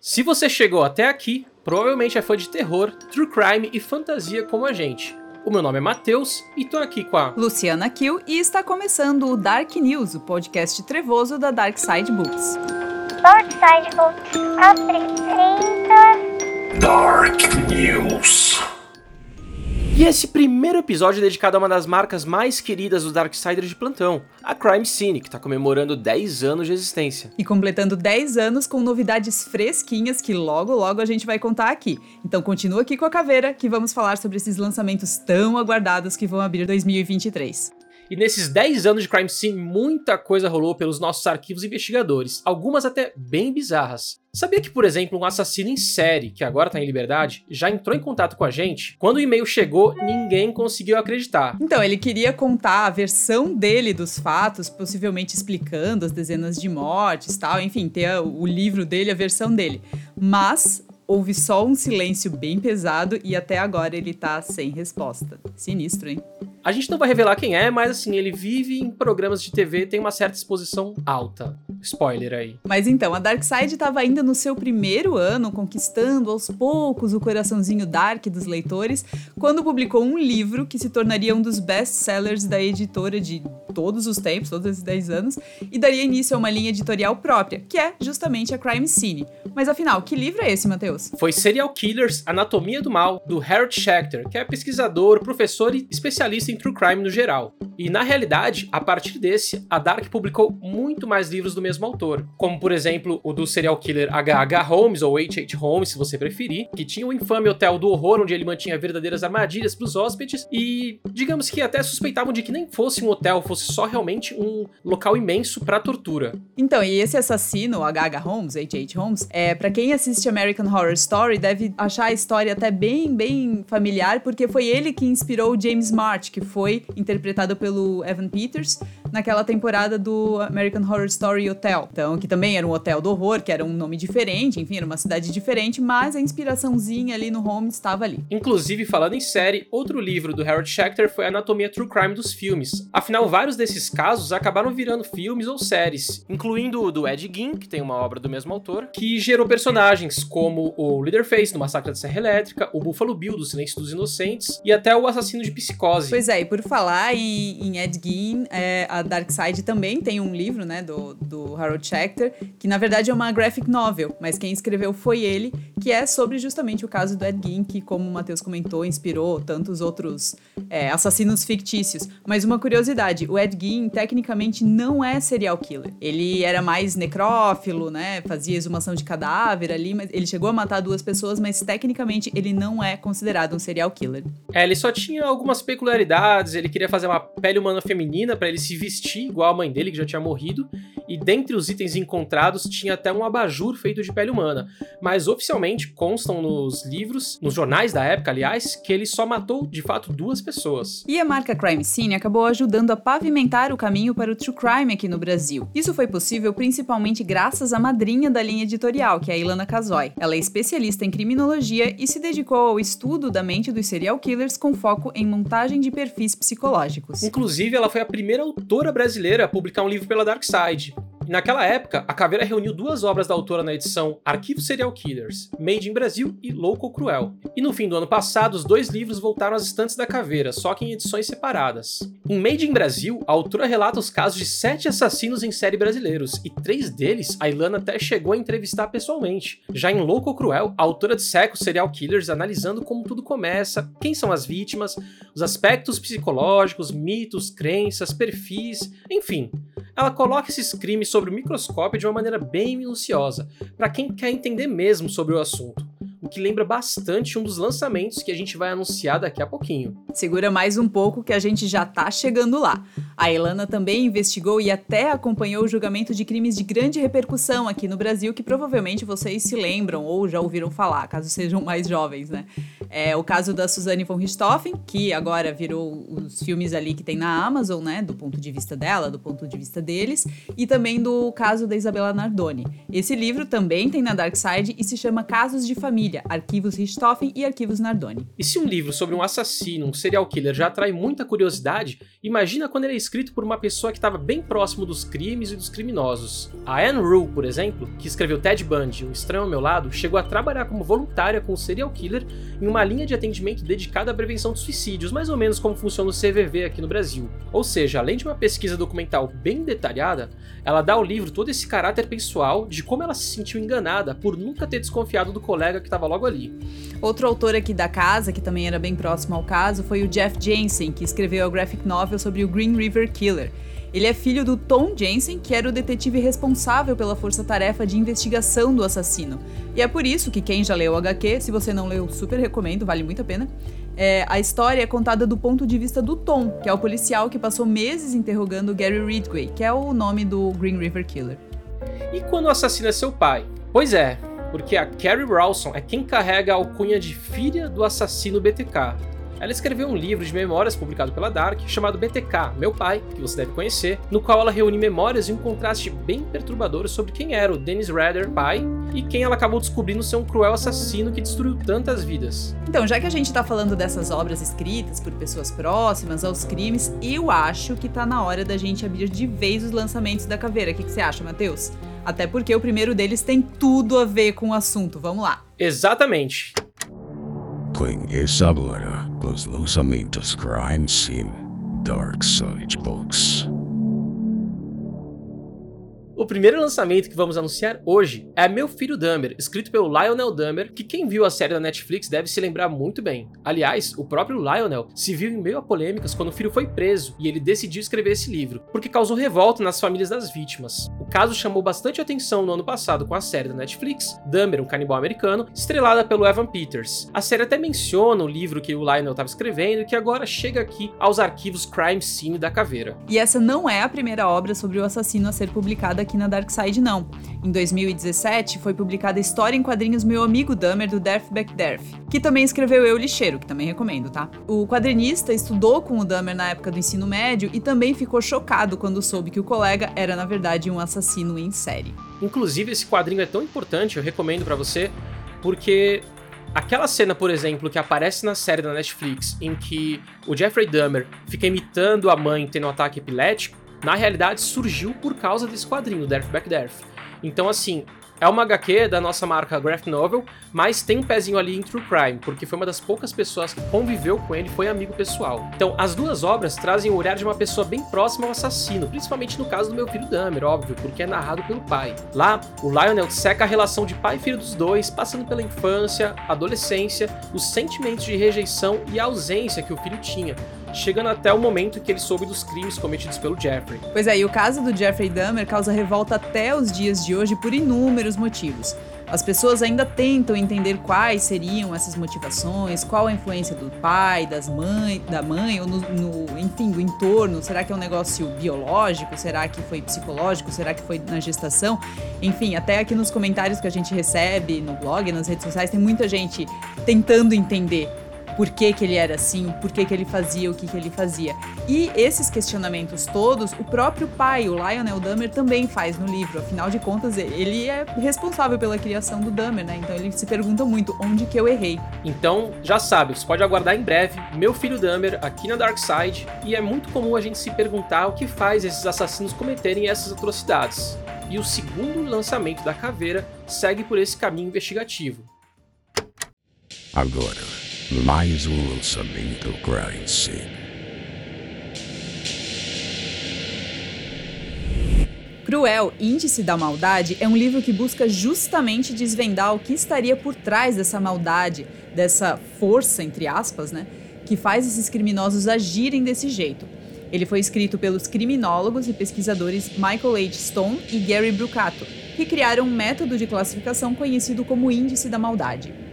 Se você chegou até aqui, provavelmente é fã de terror, true crime e fantasia como a gente. O meu nome é Matheus e tô aqui com a Luciana Kill e está começando o Dark News, o podcast trevoso da Dark Side Books. Dark Side Books apresenta Dark News. E esse primeiro episódio é dedicado a uma das marcas mais queridas do Darksider de plantão, a Crime Scene, que está comemorando 10 anos de existência. E completando 10 anos com novidades fresquinhas que logo logo a gente vai contar aqui. Então continua aqui com a caveira que vamos falar sobre esses lançamentos tão aguardados que vão abrir 2023. E nesses 10 anos de Crime Scene, muita coisa rolou pelos nossos arquivos investigadores, algumas até bem bizarras. Sabia que, por exemplo, um assassino em série, que agora tá em liberdade, já entrou em contato com a gente? Quando o e-mail chegou, ninguém conseguiu acreditar. Então, ele queria contar a versão dele dos fatos, possivelmente explicando as dezenas de mortes tal, enfim, ter o livro dele, a versão dele. Mas houve só um silêncio bem pesado e até agora ele tá sem resposta. Sinistro, hein? A gente não vai revelar quem é, mas assim, ele vive em programas de TV, tem uma certa exposição alta. Spoiler aí. Mas então, a Darkseid estava ainda no seu primeiro ano, conquistando aos poucos o coraçãozinho dark dos leitores, quando publicou um livro que se tornaria um dos best-sellers da editora de todos os tempos, todos esses 10 anos, e daria início a uma linha editorial própria, que é justamente a Crime Scene. Mas afinal, que livro é esse, Matheus? Foi Serial Killers, Anatomia do Mal, do Harold Schechter, que é pesquisador, professor e especialista em true crime no geral. E na realidade, a partir desse, a Dark publicou muito mais livros do mesmo autor, como por exemplo o do serial killer H.H. Holmes ou H.H. Holmes, se você preferir, que tinha o infame hotel do horror onde ele mantinha verdadeiras armadilhas para os hóspedes e digamos que até suspeitavam de que nem fosse um hotel, fosse só realmente um local imenso para tortura. Então, e esse assassino, H.H. Holmes, H.H. Holmes, é para quem assiste American Horror Story deve achar a história até bem, bem familiar, porque foi ele que inspirou James March, que foi interpretado pelo Evan Peters naquela temporada do American Horror Story Hotel. Então, que também era um hotel do horror, que era um nome diferente, enfim, era uma cidade diferente, mas a inspiraçãozinha ali no Holmes estava ali. Inclusive, falando em série, outro livro do Harold Schechter foi Anatomia True Crime dos filmes. Afinal, vários desses casos acabaram virando filmes ou séries, incluindo o do Ed Gein, que tem uma obra do mesmo autor, que gerou personagens como o Leatherface do Massacre da Serra Elétrica, o Buffalo Bill do Silêncio dos Inocentes e até o Assassino de Psicose. Pois é, e por falar em, em Ed Gein, é, a Dark Side também tem um livro, né, do, do Harold Schechter, que na verdade é uma graphic novel, mas quem escreveu foi ele, que é sobre justamente o caso do Ed Gein, que como o Matheus comentou, inspirou tantos outros é, assassinos fictícios. Mas uma curiosidade, o Ed Gein tecnicamente não é serial killer. Ele era mais necrófilo, né, fazia exumação de cadáver ali, mas ele chegou a matar duas pessoas, mas tecnicamente ele não é considerado um serial killer. É, ele só tinha algumas peculiaridades, ele queria fazer uma pele humana feminina para ele se vestir igual a mãe dele, que já tinha morrido, e dentre os itens encontrados tinha até um abajur feito de pele humana. Mas oficialmente constam nos livros, nos jornais da época, aliás, que ele só matou de fato duas pessoas. E a marca Crime Scene acabou ajudando a pavimentar o caminho para o true crime aqui no Brasil. Isso foi possível principalmente graças à madrinha da linha editorial, que é a Ilana Casoy. Ela é especialista em criminologia e se dedicou ao estudo da mente dos serial killers com foco em montagem de perfis psicológicos. Inclusive, ela foi a primeira autora brasileira a publicar um livro pela Dark Side. Naquela época, a Caveira reuniu duas obras da autora na edição Arquivo Serial Killers, Made in Brasil e Louco Cruel. E no fim do ano passado, os dois livros voltaram às estantes da Caveira, só que em edições separadas. Em Made in Brasil, a autora relata os casos de sete assassinos em série brasileiros, e três deles a Ilana até chegou a entrevistar pessoalmente. Já em Louco Cruel, a autora disseca os serial killers analisando como tudo começa, quem são as vítimas, os aspectos psicológicos, mitos, crenças, perfis, enfim. Ela coloca esses crimes sobre o microscópio de uma maneira bem minuciosa, para quem quer entender mesmo sobre o assunto. O que lembra bastante um dos lançamentos que a gente vai anunciar daqui a pouquinho. Segura mais um pouco que a gente já tá chegando lá. A Elana também investigou e até acompanhou o julgamento de crimes de grande repercussão aqui no Brasil, que provavelmente vocês se lembram ou já ouviram falar, caso sejam mais jovens, né? É o caso da Suzanne von Richthofen, que agora virou os filmes ali que tem na Amazon, né? Do ponto de vista dela, do ponto de vista deles, e também do caso da Isabela Nardoni. Esse livro também tem na Dark Side e se chama Casos de Família arquivos Richthofen e arquivos Nardoni. E se um livro sobre um assassino, um serial killer já atrai muita curiosidade, imagina quando ele é escrito por uma pessoa que estava bem próximo dos crimes e dos criminosos. A Anne Rule, por exemplo, que escreveu Ted Bundy, Um Estranho ao Meu Lado, chegou a trabalhar como voluntária com o serial killer em uma linha de atendimento dedicada à prevenção de suicídios, mais ou menos como funciona o CVV aqui no Brasil. Ou seja, além de uma pesquisa documental bem detalhada, ela dá ao livro todo esse caráter pessoal de como ela se sentiu enganada por nunca ter desconfiado do colega que estava logo ali. Outro autor aqui da casa, que também era bem próximo ao caso, foi o Jeff Jensen, que escreveu a graphic novel sobre o Green River Killer. Ele é filho do Tom Jensen, que era o detetive responsável pela força-tarefa de investigação do assassino. E é por isso que quem já leu o HQ, se você não leu, super recomendo, vale muito a pena. É, a história é contada do ponto de vista do Tom, que é o policial que passou meses interrogando Gary Ridgway, que é o nome do Green River Killer. E quando o assassino é seu pai? Pois é, porque a Carrie Rawson é quem carrega a alcunha de filha do assassino BTK. Ela escreveu um livro de memórias publicado pela Dark chamado BTK, Meu Pai, que você deve conhecer, no qual ela reúne memórias e um contraste bem perturbador sobre quem era o Dennis Rader, pai, e quem ela acabou descobrindo ser um cruel assassino que destruiu tantas vidas. Então, já que a gente tá falando dessas obras escritas por pessoas próximas aos crimes, eu acho que tá na hora da gente abrir de vez os lançamentos da caveira. O que, que você acha, Matheus? Até porque o primeiro deles tem tudo a ver com o assunto. Vamos lá. Exatamente. Conheça agora os lançamentos Crime Scene Dark Side Books. O primeiro lançamento que vamos anunciar hoje é Meu Filho Dahmer, escrito pelo Lionel Dahmer, que quem viu a série da Netflix deve se lembrar muito bem. Aliás, o próprio Lionel se viu em meio a polêmicas quando o filho foi preso e ele decidiu escrever esse livro, porque causou revolta nas famílias das vítimas. Caso chamou bastante atenção no ano passado com a série da Netflix, Dahmer, um canibal americano, estrelada pelo Evan Peters. A série até menciona o livro que o Lionel estava escrevendo e que agora chega aqui aos arquivos Crime Scene da Caveira. E essa não é a primeira obra sobre o assassino a ser publicada aqui na Dark Side, não. Em 2017, foi publicada a história em quadrinhos Meu Amigo Dahmer, do Derf Backderf, que também escreveu Eu Lixeiro, que também recomendo, tá? O quadrinista estudou com o Dahmer na época do ensino médio e também ficou chocado quando soube que o colega era, na verdade, um assassino em série. Inclusive, esse quadrinho é tão importante, eu recomendo pra você, porque aquela cena, por exemplo, que aparece na série da Netflix, em que o Jeffrey Dahmer fica imitando a mãe tendo um ataque epilético, na realidade surgiu por causa desse quadrinho, Death Back Death. Então, assim, é uma HQ da nossa marca Graphic Novel, mas tem um pezinho ali em True Crime, porque foi uma das poucas pessoas que conviveu com ele, foi amigo pessoal. Então, as duas obras trazem o olhar de uma pessoa bem próxima ao assassino, principalmente no caso do meu filho Dahmer, óbvio, porque é narrado pelo pai. Lá, o Lionel seca a relação de pai e filho dos dois, passando pela infância, adolescência, os sentimentos de rejeição e ausência que o filho tinha, chegando até o momento que ele soube dos crimes cometidos pelo Jeffrey. Pois é, e o caso do Jeffrey Dahmer causa revolta até os dias de hoje por inúmeros motivos. As pessoas ainda tentam entender quais seriam essas motivações, qual a influência do pai, das mãe, da mãe, ou no, no, enfim, do entorno. Será que é um negócio biológico? Será que foi psicológico? Será que foi na gestação? Enfim, até aqui nos comentários que a gente recebe no blog, nas redes sociais, tem muita gente tentando entender por que, que ele era assim, por que, que ele fazia o que, que ele fazia. E esses questionamentos todos, o próprio pai, o Lionel Dahmer, também faz no livro. Afinal de contas, ele é responsável pela criação do Dahmer, né? Então ele se pergunta muito onde que eu errei. Então, já sabe, você pode aguardar em breve Meu Filho Dahmer aqui na Dark Side, e é muito comum a gente se perguntar o que faz esses assassinos cometerem essas atrocidades. E o segundo lançamento da Caveira segue por esse caminho investigativo. Agora, mais um lançamento Crime Scene. Cruel, Índice da Maldade é um livro que busca justamente desvendar o que estaria por trás dessa maldade, dessa força, entre aspas, né, que faz esses criminosos agirem desse jeito. Ele foi escrito pelos criminólogos e pesquisadores Michael H. Stone e Gary Brucato, que criaram um método de classificação conhecido como Índice da Maldade.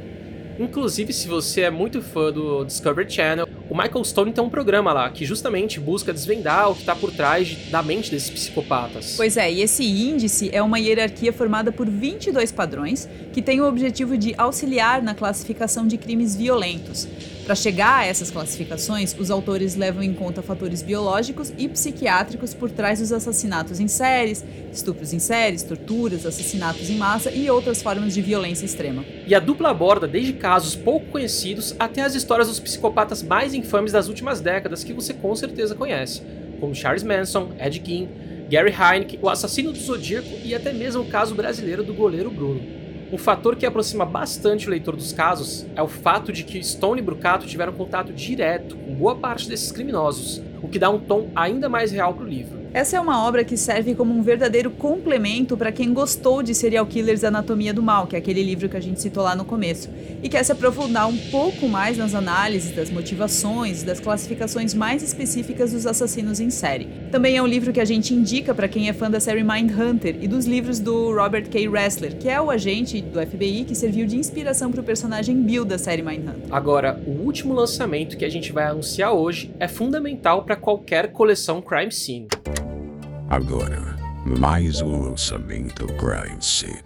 Inclusive, se você é muito fã do Discovery Channel, o Michael Stone tem um programa lá que justamente busca desvendar o que está por trás da mente desses psicopatas. Pois é, e esse índice é uma hierarquia formada por 22 padrões que tem o objetivo de auxiliar na classificação de crimes violentos. Para chegar a essas classificações, os autores levam em conta fatores biológicos e psiquiátricos por trás dos assassinatos em séries, estupros em séries, torturas, assassinatos em massa e outras formas de violência extrema. E a dupla aborda desde casos pouco conhecidos até as histórias dos psicopatas mais infames das últimas décadas que você com certeza conhece, como Charles Manson, Ed Gein, Gary Heineken, o assassino do Zodíaco e até mesmo o caso brasileiro do goleiro Bruno. Um fator que aproxima bastante o leitor dos casos é o fato de que Stone e Brucato tiveram contato direto com boa parte desses criminosos, o que dá um tom ainda mais real para o livro. Essa é uma obra que serve como um verdadeiro complemento para quem gostou de Serial Killers Anatomia do Mal, que é aquele livro que a gente citou lá no começo, e quer se aprofundar um pouco mais nas análises das motivações, das classificações mais específicas dos assassinos em série. Também é um livro que a gente indica para quem é fã da série Mindhunter e dos livros do Robert K. Ressler, que é o agente do FBI que serviu de inspiração para o personagem Bill da série Mindhunter. Agora, o último lançamento que a gente vai anunciar hoje é fundamental para qualquer coleção crime scene. Agora, mais um lançamento Crime Scene.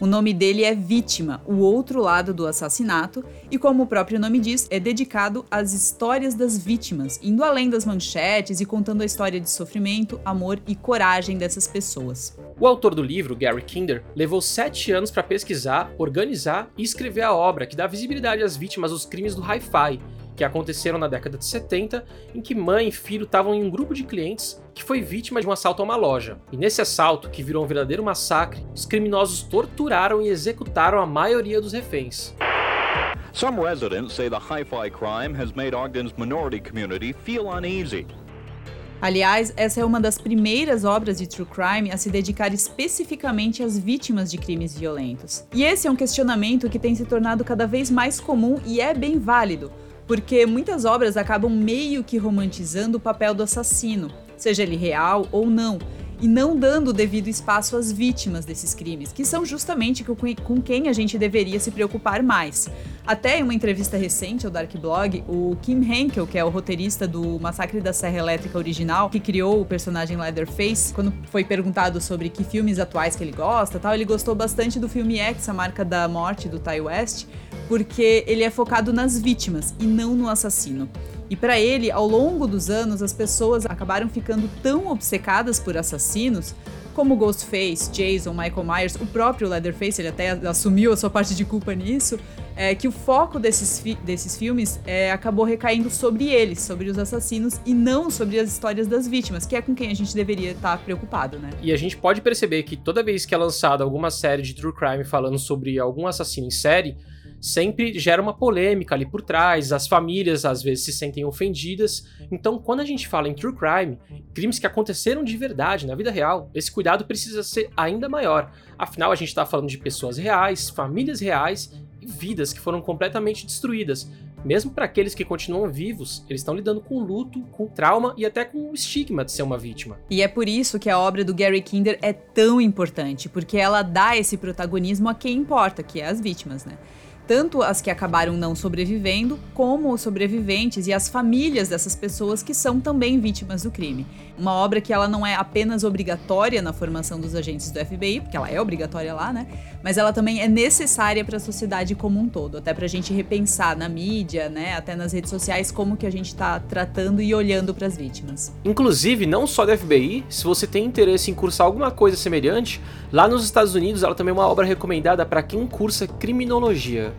O nome dele é Vítima, o outro lado do assassinato, e como o próprio nome diz, é dedicado às histórias das vítimas, indo além das manchetes e contando a história de sofrimento, amor e coragem dessas pessoas. O autor do livro, Gary Kinder, levou sete anos para pesquisar, organizar e escrever a obra que dá visibilidade às vítimas dos crimes do hi-fi que aconteceram na década de 70, em que mãe e filho estavam em um grupo de clientes que foi vítima de um assalto a uma loja. E nesse assalto, que virou um verdadeiro massacre, os criminosos torturaram e executaram a maioria dos reféns. Some residents say the hi-fi crime has made Ogden's minority community feel uneasy. Aliás, essa é uma das primeiras obras de true crime a se dedicar especificamente às vítimas de crimes violentos. E esse é um questionamento que tem se tornado cada vez mais comum e é bem válido, porque muitas obras acabam meio que romantizando o papel do assassino, seja ele real ou não, e não dando o devido espaço às vítimas desses crimes, que são justamente com quem a gente deveria se preocupar mais. Até em uma entrevista recente ao Dark Blog, o Kim Henkel, que é o roteirista do Massacre da Serra Elétrica original, que criou o personagem Leatherface, quando foi perguntado sobre que filmes atuais que ele gosta, tal, ele gostou bastante do filme X, a marca da morte do Ty West, porque ele é focado nas vítimas e não no assassino. E para ele, ao longo dos anos, as pessoas acabaram ficando tão obcecadas por assassinos como Ghostface, Jason, Michael Myers, o próprio Leatherface, ele até assumiu a sua parte de culpa nisso, é, que o foco desses, fi desses filmes é, acabou recaindo sobre eles, sobre os assassinos, e não sobre as histórias das vítimas, que é com quem a gente deveria estar preocupado, né? E a gente pode perceber que toda vez que é lançada alguma série de true crime falando sobre algum assassino em série, sempre gera uma polêmica ali por trás, as famílias às vezes se sentem ofendidas. Então, quando a gente fala em true crime, crimes que aconteceram de verdade na vida real, esse cuidado precisa ser ainda maior. Afinal, a gente está falando de pessoas reais, famílias reais e vidas que foram completamente destruídas. Mesmo para aqueles que continuam vivos, eles estão lidando com luto, com trauma e até com o estigma de ser uma vítima. E é por isso que a obra do Gary Kinder é tão importante, porque ela dá esse protagonismo a quem importa, que é as vítimas, né? Tanto as que acabaram não sobrevivendo, como os sobreviventes e as famílias dessas pessoas que são também vítimas do crime. Uma obra que ela não é apenas obrigatória na formação dos agentes do FBI, porque ela é obrigatória lá, né? Mas ela também é necessária para a sociedade como um todo, até para a gente repensar na mídia, né? Até nas redes sociais como que a gente está tratando e olhando para as vítimas. Inclusive, não só do FBI, se você tem interesse em cursar alguma coisa semelhante, lá nos Estados Unidos ela também é uma obra recomendada para quem cursa criminologia.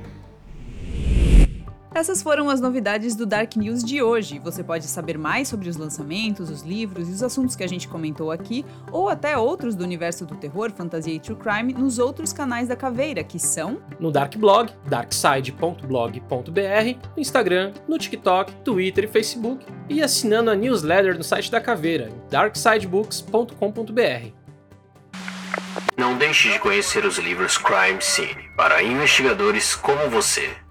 Essas foram as novidades do Dark News de hoje. Você pode saber mais sobre os lançamentos, os livros e os assuntos que a gente comentou aqui, ou até outros do universo do terror, fantasia e true crime nos outros canais da Caveira, que são no Dark Blog, darkside.blog.br, no Instagram, no TikTok, Twitter e Facebook, e assinando a newsletter no site da Caveira, darksidebooks.com.br. Não deixe de conhecer os livros Crime Scene para investigadores como você.